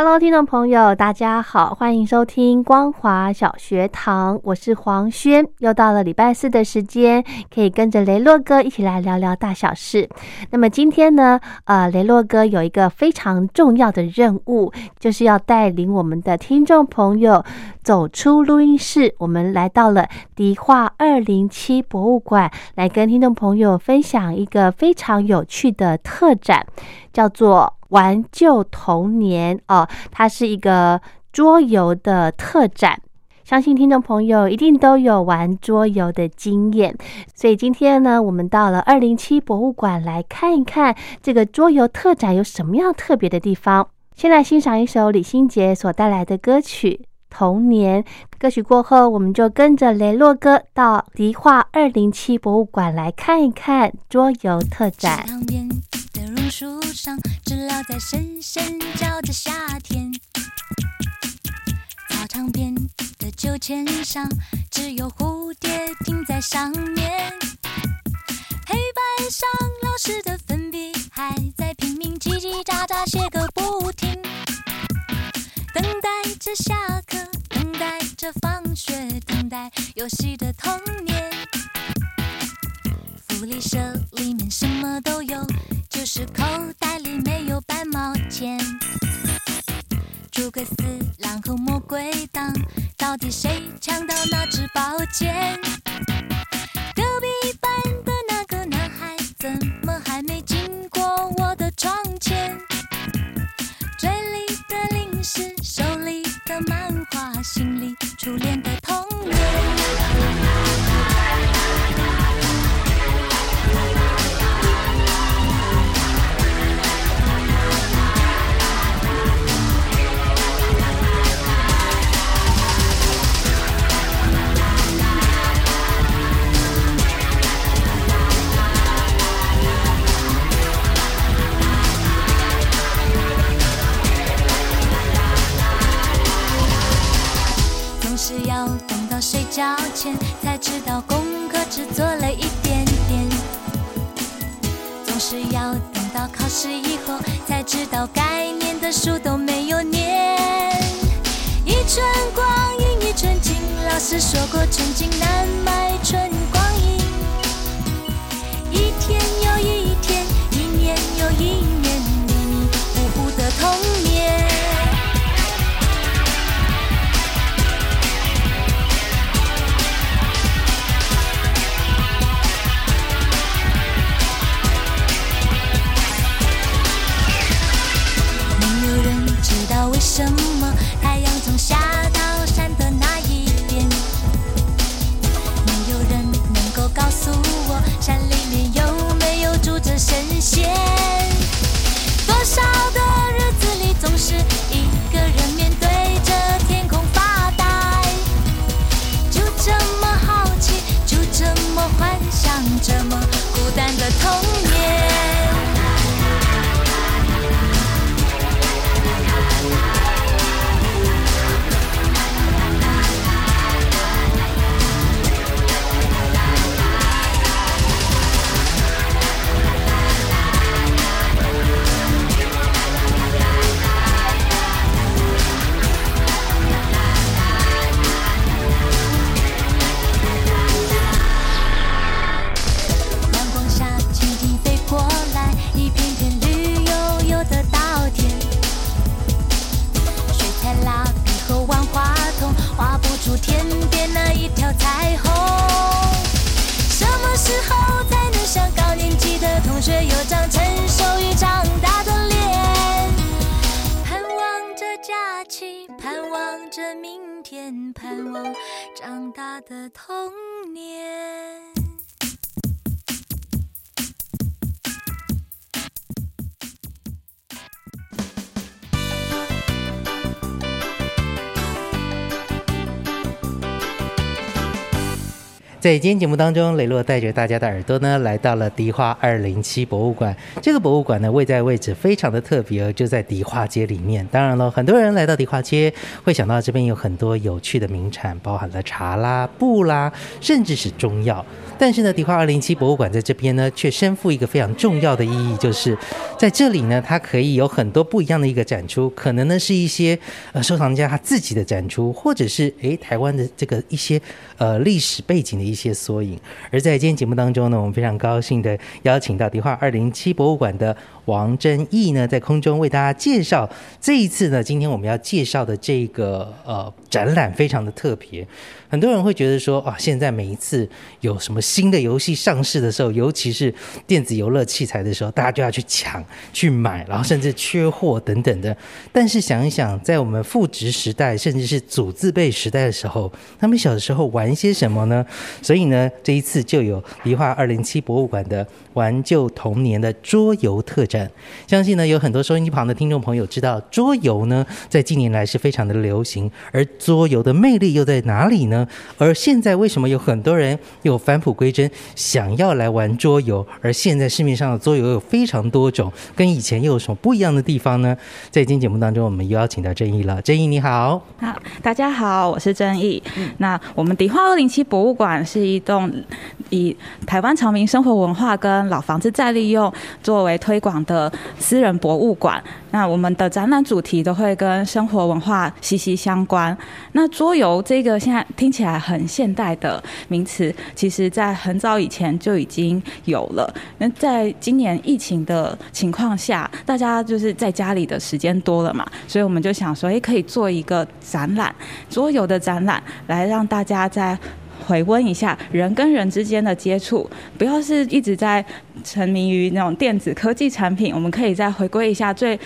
Hello，听众朋友，大家好，欢迎收听光华小学堂，我是黄轩。又到了礼拜四的时间，可以跟着雷洛哥一起来聊聊大小事。那么今天呢，呃，雷洛哥有一个非常重要的任务，就是要带领我们的听众朋友走出录音室，我们来到了迪化二零七博物馆，来跟听众朋友分享一个非常有趣的特展，叫做。玩旧童年哦，它是一个桌游的特展，相信听众朋友一定都有玩桌游的经验，所以今天呢，我们到了二零七博物馆来看一看这个桌游特展有什么样特别的地方。先来欣赏一首李心洁所带来的歌曲《童年》。歌曲过后，我们就跟着雷洛哥到迪化二零七博物馆来看一看桌游特展。旁边的榕树上在声声叫着夏天，操场边的秋千上只有蝴蝶停在上面，黑板上老师的粉笔还在拼命叽叽喳喳写个不停，等待着下课，等待着放学，等待游戏的童年。福利社里面什么都有。就是口袋里没有半毛钱，诸葛四郎和魔鬼党，到底谁抢到那支宝剑？隔壁班的那个男孩，怎么还没经过我的窗前？嘴里的零食，手里的漫画，心里初恋的童年。在今天节目当中，雷洛带着大家的耳朵呢，来到了迪化二零七博物馆。这个博物馆呢，位在位置非常的特别，就在迪化街里面。当然了，很多人来到迪化街，会想到这边有很多有趣的名产，包含了茶啦、布啦，甚至是中药。但是呢，迪化二零七博物馆在这边呢，却身负一个非常重要的意义，就是在这里呢，它可以有很多不一样的一个展出，可能呢是一些呃收藏家他自己的展出，或者是诶台湾的这个一些呃历史背景的一些些缩影。而在今天节目当中呢，我们非常高兴的邀请到迪化二零七博物馆的王真义呢，在空中为大家介绍这一次呢，今天我们要介绍的这个呃展览非常的特别。很多人会觉得说啊，现在每一次有什么新的游戏上市的时候，尤其是电子游乐器材的时候，大家就要去抢、去买，然后甚至缺货等等的。但是想一想，在我们父职时代，甚至是祖字辈时代的时候，他们小的时候玩些什么呢？所以呢，这一次就有梨化二零七博物馆的玩旧童年的桌游特展。相信呢，有很多收音机旁的听众朋友知道，桌游呢在近年来是非常的流行，而桌游的魅力又在哪里呢？而现在为什么有很多人又返璞归真，想要来玩桌游？而现在市面上的桌游有非常多种，跟以前又有什么不一样的地方呢？在今天节目当中，我们又邀请到郑毅了。郑毅你好，好，大家好，我是郑毅。那我们迪化二零七博物馆是一栋以台湾长民生活文化跟老房子再利用作为推广的私人博物馆。那我们的展览主题都会跟生活文化息息相关。那桌游这个现在听起来很现代的名词，其实在很早以前就已经有了。那在今年疫情的情况下，大家就是在家里的时间多了嘛，所以我们就想说，诶，可以做一个展览，桌游的展览，来让大家在。回温一下人跟人之间的接触，不要是一直在沉迷于那种电子科技产品，我们可以再回归一下最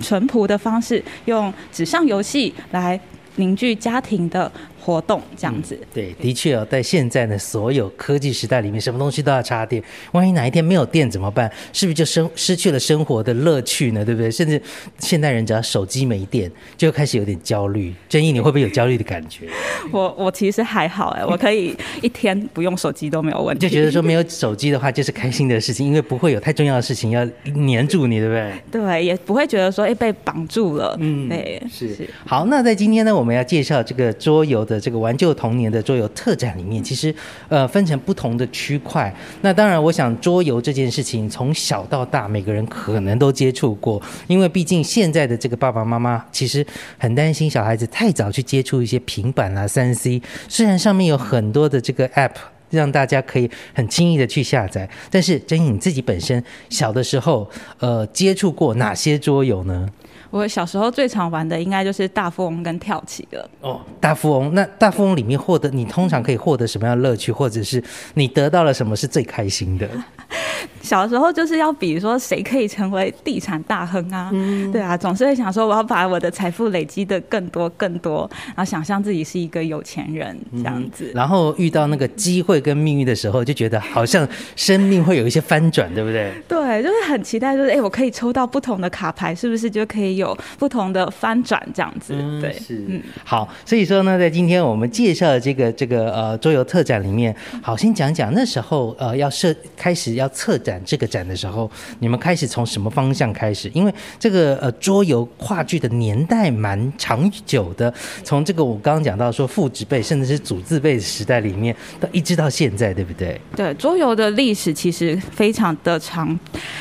淳朴的方式，用纸上游戏来凝聚家庭的活动，这样子。对，的确哦，在现在的所有科技时代里面，什么东西都要插电，万一哪一天没有电怎么办？是不是就生失去了生活的乐趣呢？对不对？甚至现代人只要手机没电，就开始有点焦虑。正义，你会不会有焦虑的感觉？我我其实还好哎，我可以一天不用手机都没有问题。就觉得说没有手机的话，就是开心的事情，因为不会有太重要的事情要黏住你，对不对？对，也不会觉得说哎被绑住了。嗯对，是好，那在今天呢，我们要介绍这个桌游的这个玩旧童年的桌游特展里面，其实呃分成不同的区块。那当然，我想桌游这件事情从小到大，每个人可能都接触过，因为毕竟现在的这个爸爸妈妈其实很担心小孩子太早去接触一些平板啊、三 C，虽然上面有很多的这个 App。让大家可以很轻易的去下载，但是珍妮你自己本身小的时候，呃，接触过哪些桌游呢？我小时候最常玩的应该就是大富翁跟跳棋了。哦，大富翁，那大富翁里面获得你通常可以获得什么样的乐趣，或者是你得到了什么是最开心的？小时候就是要比如说谁可以成为地产大亨啊，对啊，总是会想说我要把我的财富累积的更多更多，然后想象自己是一个有钱人这样子。然后遇到那个机会跟命运的时候，就觉得好像生命会有一些翻转，对不对？对，就是很期待，就是哎，我可以抽到不同的卡牌，是不是就可以有不同的翻转这样子？对，是，嗯，好，所以说呢，在今天我们介绍的这个这个呃桌游特展里面，好，先讲讲那时候呃要设开始要策展这个展的时候，你们开始从什么方向开始？因为这个呃桌游话剧的年代蛮长久的，从这个我刚刚讲到说父执辈甚至是祖字辈的时代里面，到一直到现在，对不对？对，桌游的历史其实非常的长。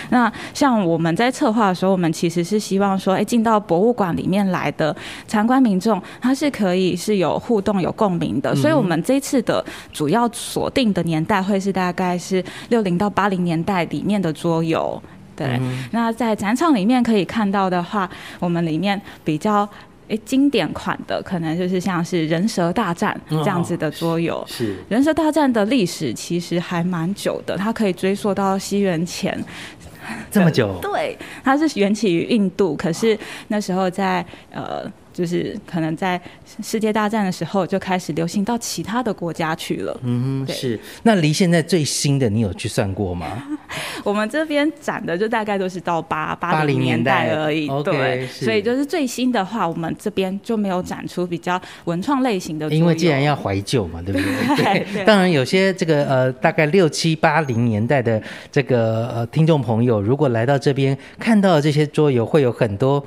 那像我们在策划的时候，我们其实是希望说，哎，进到博物馆里面来的参观民众，他是可以是有互动、有共鸣的。所以，我们这次的主要锁定的年代会是大概是六零到八零年代里面的桌游。对，那在展场里面可以看到的话，我们里面比较诶经典款的，可能就是像是人蛇大战这样子的桌游。是人蛇大战的历史其实还蛮久的，它可以追溯到西元前。这么久？对，它是源起于印度，可是那时候在呃就是可能在世界大战的时候就开始流行到其他的国家去了。嗯是。那离现在最新的，你有去算过吗？我们这边展的就大概都是到八八零年代而已对，是。所以就是最新的话，我们这边就没有展出比较文创类型的，因为既然要怀旧嘛，对不对？对。对。当然有些这个呃，大概六七八零年代的这个呃听众朋友，如果来到这边看到这些桌游，会有很多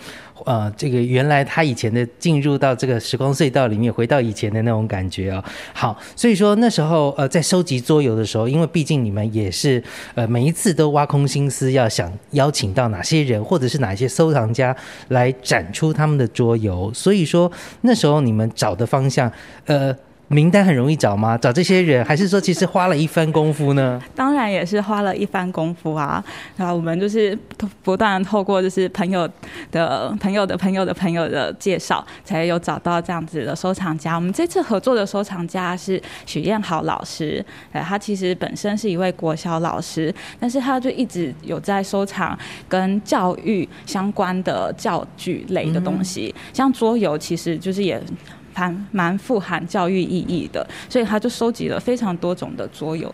呃，这个原来他以前的进入到这个时光隧道里面，回到以前的那种感觉啊。好，所以说那时候呃，在收集桌游的时候，因为毕竟你们也是呃每一次都挖空心思要想邀请到哪些人，或者是哪一些收藏家来展出他们的桌游，所以说那时候你们找的方向，呃。名单很容易找吗？找这些人，还是说其实花了一番功夫呢？当然也是花了一番功夫啊。然后我们就是不断地透过就是朋友的朋友的朋友的朋友的介绍，才有找到这样子的收藏家。我们这次合作的收藏家是许燕豪老师，呃，他其实本身是一位国小老师，但是他就一直有在收藏跟教育相关的教具类的东西，像桌游，其实就是也。蛮蛮富含教育意义的，所以他就收集了非常多种的桌游。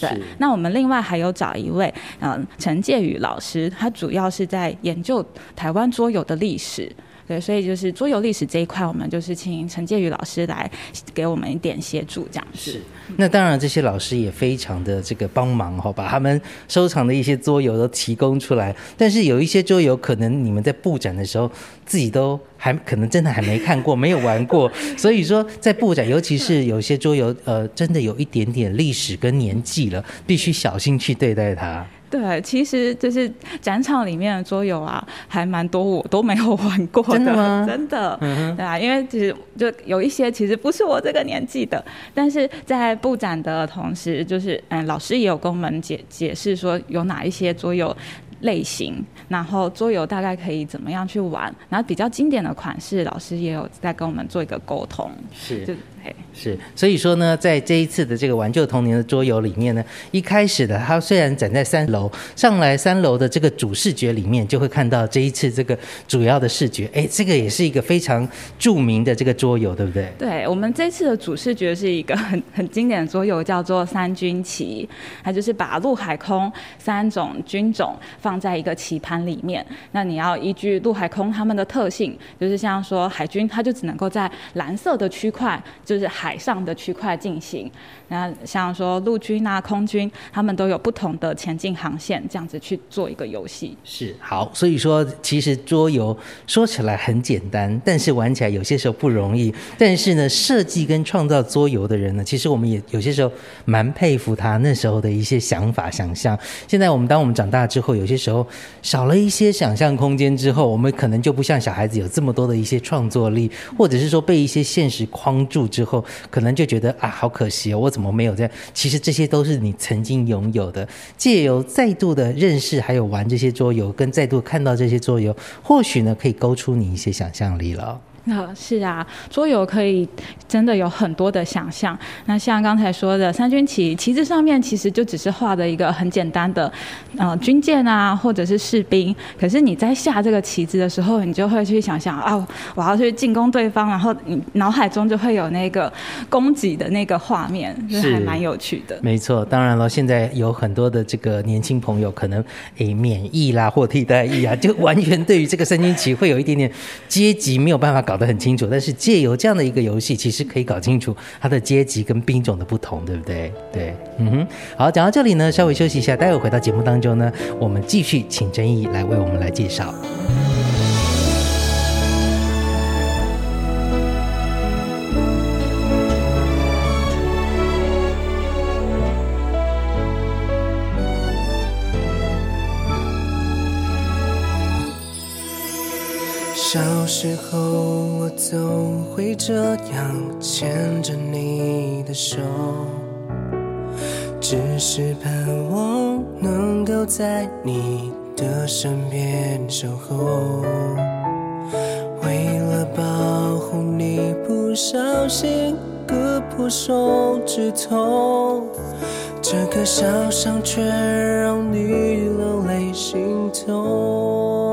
对，那我们另外还有找一位，嗯、陈介宇老师，他主要是在研究台湾桌游的历史。对，所以就是桌游历史这一块，我们就是请陈介宇老师来给我们一点协助，这样是。那当然，这些老师也非常的这个帮忙哈，把他们收藏的一些桌游都提供出来。但是有一些桌游，可能你们在布展的时候自己都还可能真的还没看过，没有玩过。所以说，在布展，尤其是有些桌游，呃，真的有一点点历史跟年纪了，必须小心去对待它。对，其实就是展场里面的桌游啊，还蛮多我都没有玩过的，真的 真的，对啊，因为其实就有一些其实不是我这个年纪的，但是在布展的同时，就是嗯，老师也有跟我们解解释说有哪一些桌游。类型，然后桌游大概可以怎么样去玩，然后比较经典的款式，老师也有在跟我们做一个沟通，是就嘿是，所以说呢，在这一次的这个玩旧童年的桌游里面呢，一开始的它虽然展在三楼，上来三楼的这个主视觉里面，就会看到这一次这个主要的视觉，哎，这个也是一个非常著名的这个桌游，对不对？对我们这次的主视觉是一个很很经典的桌游，叫做三军棋。它就是把陆海空三种军种放在一个棋盘里面。那你要依据陆海空它们的特性，就是像说海军，它就只能够在蓝色的区块，就就是海上的区块进行。那像说陆军啊、空军，他们都有不同的前进航线，这样子去做一个游戏。是好，所以说其实桌游说起来很简单，但是玩起来有些时候不容易。但是呢，设计跟创造桌游的人呢，其实我们也有些时候蛮佩服他那时候的一些想法、想象。现在我们当我们长大之后，有些时候少了一些想象空间之后，我们可能就不像小孩子有这么多的一些创作力，或者是说被一些现实框住之之后，可能就觉得啊，好可惜哦，我怎么没有这样？其实这些都是你曾经拥有的。借由再度的认识，还有玩这些桌游，跟再度看到这些桌游，或许呢，可以勾出你一些想象力了。啊，是啊，桌游可以真的有很多的想象。那像刚才说的三军旗，旗子上面其实就只是画的一个很简单的呃军舰啊，或者是士兵。可是你在下这个旗子的时候，你就会去想象啊，我要去进攻对方，然后你脑海中就会有那个攻击的那个画面，就是还蛮有趣的。没错，当然了，现在有很多的这个年轻朋友可能诶免疫啦或替代役啊，就完全对于这个三军旗会有一点点阶级没有办法搞搞得很清楚。但是借由这样的一个游戏，其实可以搞清楚它的阶级跟兵种的不同，对不对？对，嗯哼。好，讲到这里呢，稍微休息一下，待会回到节目当中呢，我们继续请真义来为我们来介绍。小时候我总会这样牵着你的手，只是盼望能够在你的身边守候。为了保护你，不小心割破手指头，这个小伤却让你流泪心痛。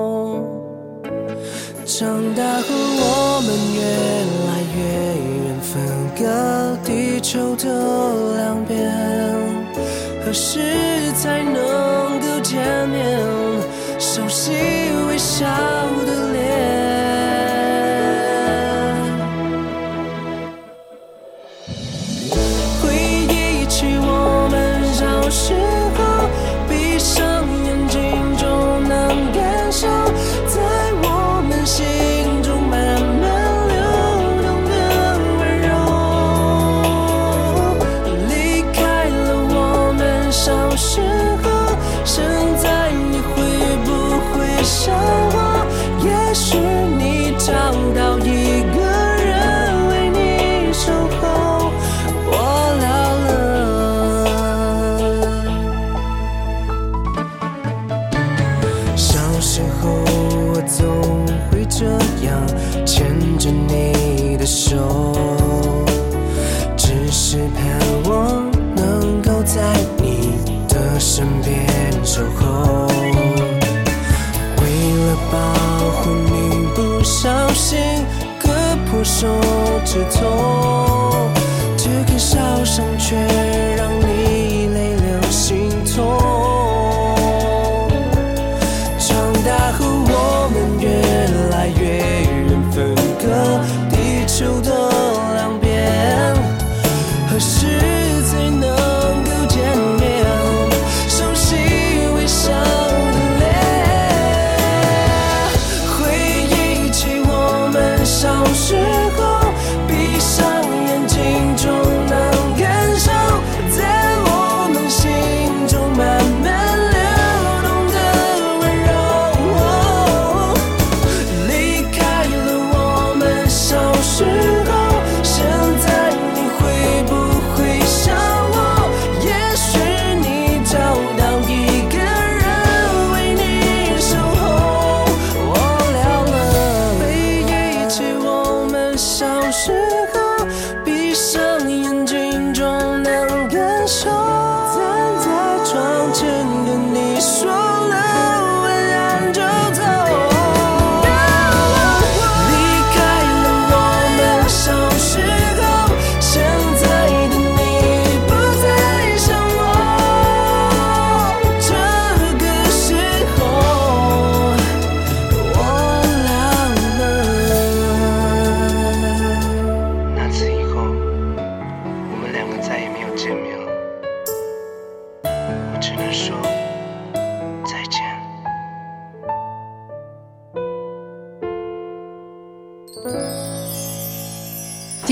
长大后，我们越来越远，分隔地球的两边。何时才能够见面？熟悉微笑的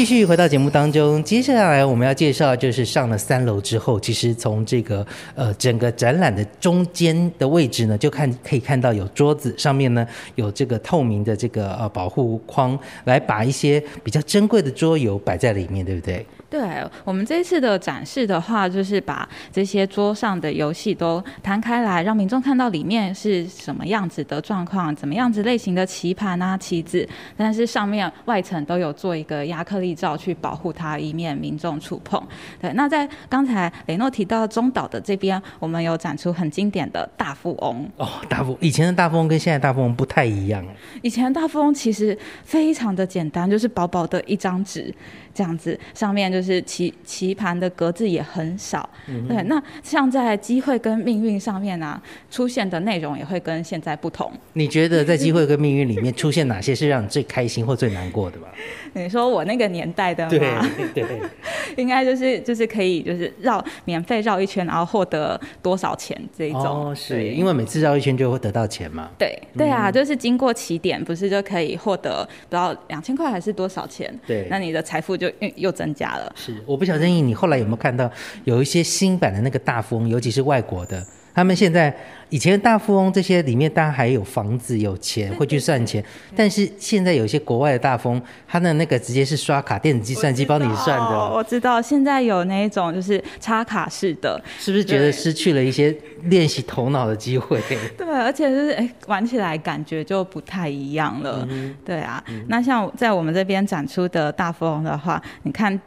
继续回到节目当中，接下来我们要介绍就是上了三楼之后，其实从这个呃整个展览的中间的位置呢，就看可以看到有桌子上面呢有这个透明的这个呃保护框，来把一些比较珍贵的桌游摆在里面，对不对？对我们这次的展示的话，就是把这些桌上的游戏都摊开来，让民众看到里面是什么样子的状况，怎么样子类型的棋盘啊、棋子，但是上面外层都有做一个亚克力罩去保护它，以免民众触碰。对，那在刚才雷诺提到中岛的这边，我们有展出很经典的大富翁。哦，大富以前的大富翁跟现在大富翁不太一样，以前的大富翁其实非常的简单，就是薄薄的一张纸这样子，上面是棋棋盘的格子也很少。对，那像在机会跟命运上面啊、出现的内容也会跟现在不同。你觉得在机会跟命运里面出现哪些是让你最开心或最难过的吧？你说我那个年代的对吗？对，应该就是就是可以就是绕免费绕一圈，然后获得多少钱这一种。哦，是因为每次绕一圈就会得到钱嘛。对对啊，就是经过起点，不是就可以获得不知道两千块还是多少钱？对那你的财富就又又增加了。是，我不晓得你后来有没有看到有一些新版的那个大富翁，尤其是外国的，他们现在以前的大富翁这些里面当然还有房子有钱会去算钱，但是现在有一些国外的大富翁，他的那个直接是刷卡电子计算机帮你算哦，的，我知道现在有那一种就是插卡式的，是不是觉得失去了一些练习头脑的机会？对，而且就是哎，玩起来感觉就不太一样了。嗯对啊，那像在我们这边展出的大富翁的话，你看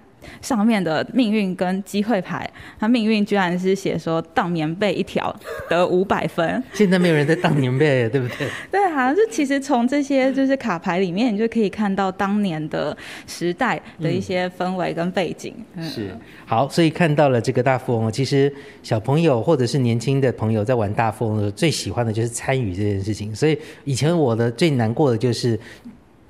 上面的命运跟机会牌，它命运居然是写说当棉被一条得五百分。现在没有人在当棉被，对不对？对啊，就其实从这些就是卡牌里面，你就可以看到当年的时代的一些氛围跟背景。嗯是好，所以看到了这个大富翁，其实小朋友或者是年轻的朋友在玩大富翁的时候，最喜欢的就是参与这件事情。所以以前我的最难过的就是。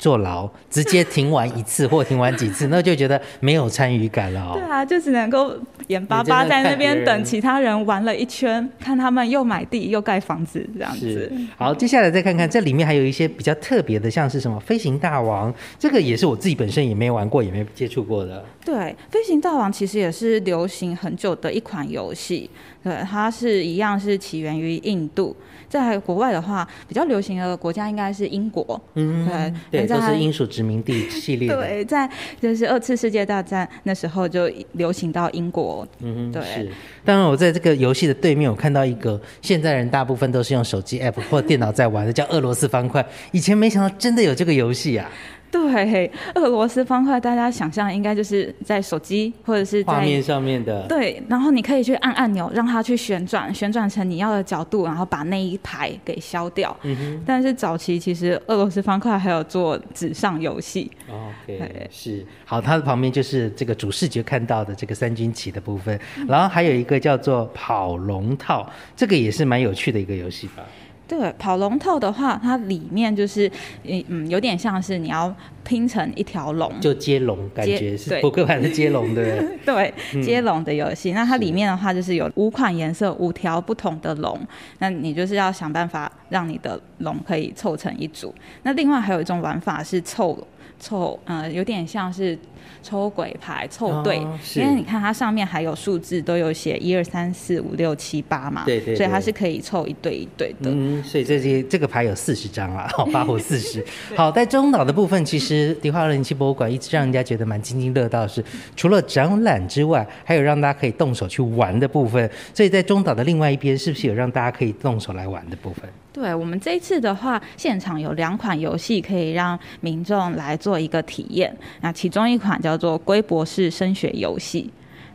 坐牢，直接停完一次或停完几次，那就觉得没有参与感了哦。对啊，就只能够眼巴巴在那边等其他人玩了一圈，看他们又买地又盖房子这样子。好，接下来再看看这里面还有一些比较特别的，像是什么飞行大王，这个也是我自己本身也没玩过，也没接触过的。对，飞行大王其实也是流行很久的一款游戏。对，它是一样是起源于印度，在国外的话，比较流行的国家应该是英国。嗯，对，对，都是英属殖民地系列的。对，在就是二次世界大战那时候就流行到英国。嗯哼，对是。当然，我在这个游戏的对面，我看到一个现在人大部分都是用手机 app 或电脑在玩的，叫俄罗斯方块。以前没想到真的有这个游戏啊！对，俄罗斯方块，大家想象应该就是在手机或者是在画面上面的，对，然后你可以去按按钮，让它去旋转，旋转成你要的角度，然后把那一排给消掉。嗯哼但是早期其实俄罗斯方块还有做纸上游戏，，OK，对是好。它的旁边就是这个主视觉看到的这个三军旗的部分，然后还有一个叫做跑龙套，这个也是蛮有趣的一个游戏吧。对，跑龙套的话，它里面就是嗯嗯，有点像是你要拼成一条龙，就接龙，感接觉是对扑克牌的接龙，对不对？对，接龙的游戏。那它里面的话就是有五款颜色，五条不同的龙。那你就是要想办法让你的龙可以凑成一组。那另外还有一种玩法是凑凑，呃，有点像是抽鬼牌凑对，哦因为你看它上面还有数字，都有写一二三四五六七八嘛，对对所以它是可以凑一对一对的。嗯，所以这些这个牌有四十张啊，好，八或四十。好，在中岛的部分，其实迪化二零七博物馆一直让人家觉得蛮津津乐道的是，除了展览之外，还有让大家可以动手去玩的部分。所以在中岛的另外一边，是不是有让大家可以动手来玩的部分？对我们这一次的话，现场有两款游戏可以让民众来做一个体验。那其中一款叫叫做龟博士升学游戏。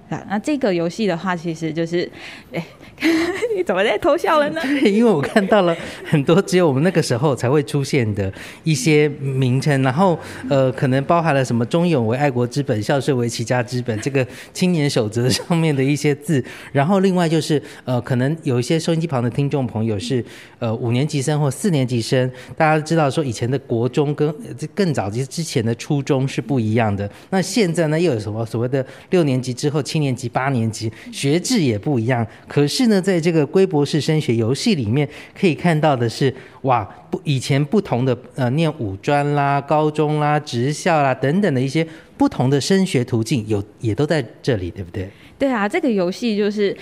啊，那这个游戏的话，其实就是，哎，你怎么在偷笑了呢？对，因为我看到了很多只有我们那个时候才会出现的一些名称，然后呃，可能包含了什么“忠勇为爱国之本，孝顺为齐家之本”这个青年守则上面的一些字，然后另外就是呃，可能有一些收音机旁的听众朋友是呃五年级生或四年级生，大家知道说以前的国中跟这更早之之前的初中是不一样的，那现在呢又有什么所谓的六年级之后七年级、八年级学制也不一样，可是呢，在这个龟博士升学游戏里面可以看到的是，哇，不以前不同的呃念五专啦、高中啦、职校啦等等的一些不同的升学途径，有也都在这里，对不对？对啊，这个游戏就是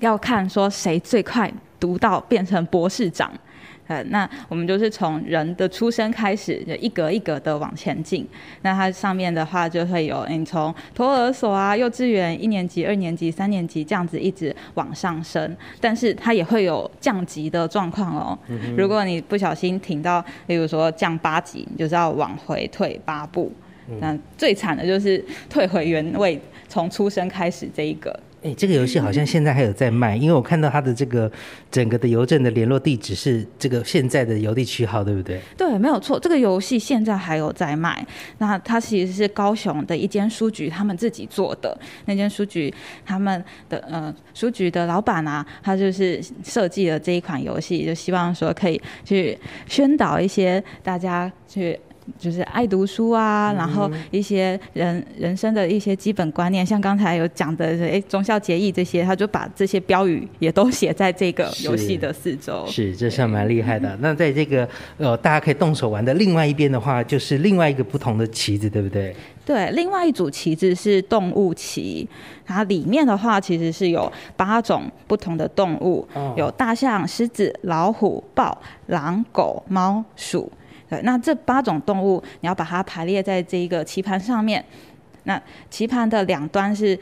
要看说谁最快读到变成博士长。呃，那我们就是从人的出生开始，就一格一格的往前进。那它上面的话就会有你从托儿所啊、幼稚园一年级、二年级、三年级这样子一直往上升，但是它也会有降级的状况哦。如果你不小心停到，例如说降八级，你就是要往回退八步。那最惨的就是退回原位，从出生开始这一个。哎，这个游戏好像现在还有在卖，因为我看到它的这个整个的邮政的联络地址是这个现在的邮地区号，对不对？对，没有错，这个游戏现在还有在卖。那它其实是高雄的一间书局他们自己做的，那间书局他们的呃书局的老板啊，他就是设计了这一款游戏，就希望说可以去宣导一些大家去。就是爱读书啊，然后一些人人生的一些基本观念，像刚才有讲的，哎，忠孝节义这些，他就把这些标语也都写在这个游戏的四周。是，这算蛮厉害的。那在这个呃，大家可以动手玩的另外一边的话，就是另外一个不同的旗子，对不对？对，另外一组旗子是动物旗，它里面的话其实是有八种不同的动物，哦有大象、狮子、老虎、豹、狼、狗、猫、鼠。对，那这八种动物你要把它排列在这一个棋盘上面。那棋盘的两端是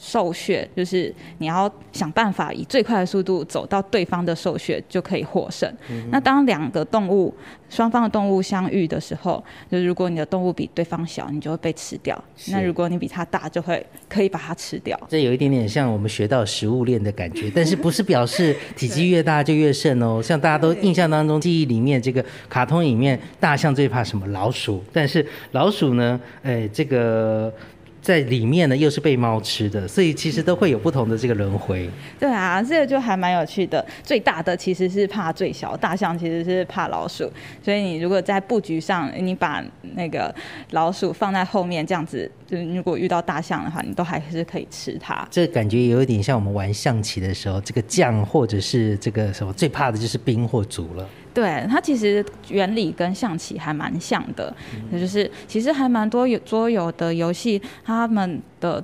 兽穴，就是你要想办法以最快的速度走到对方的兽穴，就可以获胜。那当两个动物双方的动物相遇的时候，就是如果你的动物比对方小，你就会被吃掉；那如果你比它大，就会可以把它吃掉。这有一点点像我们学到食物链的感觉，但是不是表示体积越大就越胜哦？像大家都印象当中记忆里面，这个卡通里面大象最怕什么？老鼠，但是老鼠呢，哎，这个。在里面呢，又是被猫吃的，所以其实都会有不同的这个轮回。对啊，这个就还蛮有趣的。最大的其实是怕最小，大象其实是怕老鼠。所以你如果在布局上，你把那个老鼠放在后面，这样子，就是如果遇到大象的话，你都还是可以吃它。这感觉有一点像我们玩象棋的时候，这个将或者是这个什么，最怕的就是兵或卒了。对它其实原理跟象棋还蛮像的，那就是其实还蛮多有桌游的游戏，他们的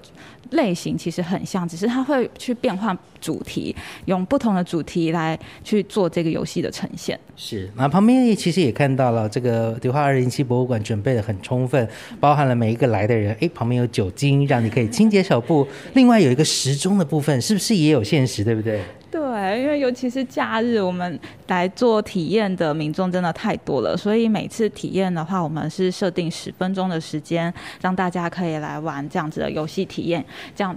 类型其实很像，只是它会去变换主题，用不同的主题来去做这个游戏的呈现。是，那旁边也其实也看到了这个迪化二零七博物馆准备的很充分，包含了每一个来的人，哎，旁边有酒精让你可以清洁手部，另外有一个时钟的部分，是不是也有限时，对不对？对，因为尤其是假日，我们来做体验的民众真的太多了，所以每次体验的话，我们是设定十分钟的时间，让大家可以来玩这样子的游戏体验，这样。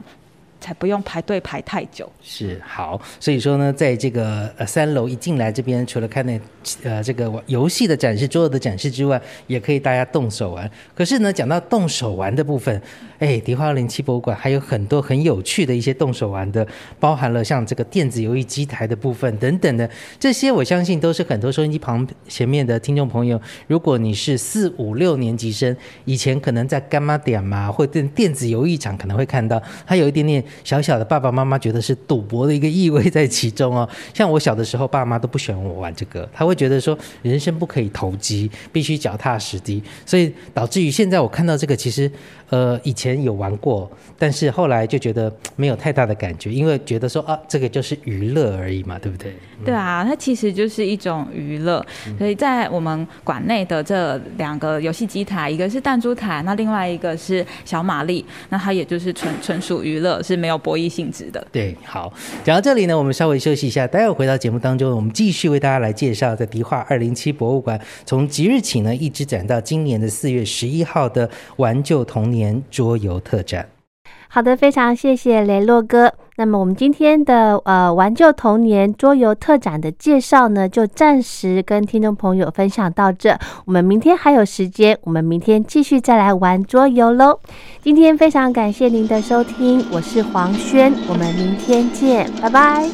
才不用排队排太久。是好，所以说呢，在这个呃三楼一进来这边，除了看那呃这个游戏的展示、桌游的展示之外，也可以大家动手玩。可是呢，讲到动手玩的部分，哎，迪化零七博物馆还有很多很有趣的一些动手玩的，包含了像这个电子游戏机台的部分等等的，这些我相信都是很多收音机旁前面的听众朋友，如果你是四五六年级生，以前可能在干妈点嘛，或电电子游艺场可能会看到，它有一点点。小小的爸爸妈妈觉得是赌博的一个意味在其中哦，像我小的时候，爸妈都不喜欢我玩这个，他会觉得说人生不可以投机，必须脚踏实地，所以导致于现在我看到这个，其实呃以前有玩过，但是后来就觉得没有太大的感觉，因为觉得说啊这个就是娱乐而已嘛，对不对？对啊，它其实就是一种娱乐，所以在我们馆内的这两个游戏机台，一个是弹珠台，那另外一个是小玛丽，那它也就是纯纯属娱乐，是。没有博弈性质的。对，好，讲到这里呢，我们稍微休息一下，待会回到节目当中，我们继续为大家来介绍在迪化二零七博物馆，从即日起呢，一直展到今年的四月十一号的玩旧童年年桌游特展。好的，非常谢谢雷洛哥。那么我们今天的呃玩旧童年桌游特展的介绍呢，就暂时跟听众朋友分享到这。我们明天还有时间，我们明天继续再来玩桌游喽。今天非常感谢您的收听，我是黄轩，我们明天见，拜拜。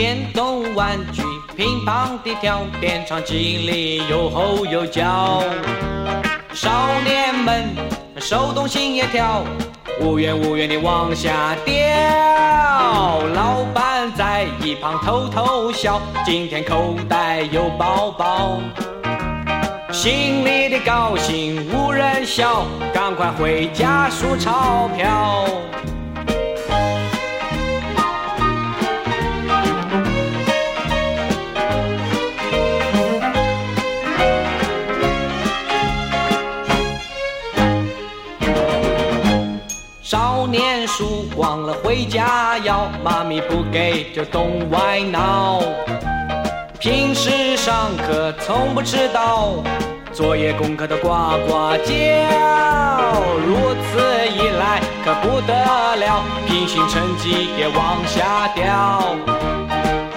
电动玩具乒乓地跳，电场机里又吼又叫。少年们手动心也跳，无缘无缘地往下掉。老板在一旁偷偷笑，今天口袋有包包，心里的高兴无人晓，赶快回家数钞票。忘了回家要，妈咪不给就东歪脑。平时上课从不迟到，作业功课都呱呱叫。如此一来可不得了，平行成绩也往下掉。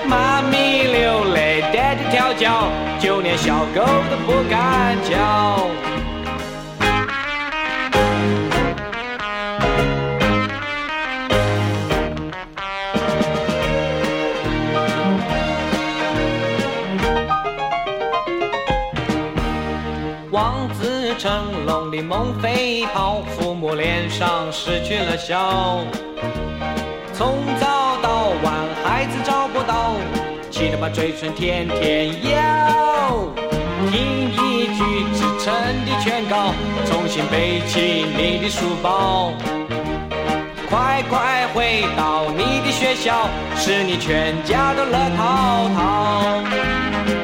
妈咪流泪，爹爹跳脚，就连小狗都不敢叫。成龙的梦飞跑，父母脸上失去了笑。从早到晚，孩子找不到，气得把嘴唇天天咬。听一句至诚的劝告，重新背起你的书包。快快回到你的学校，使你全家都乐淘淘。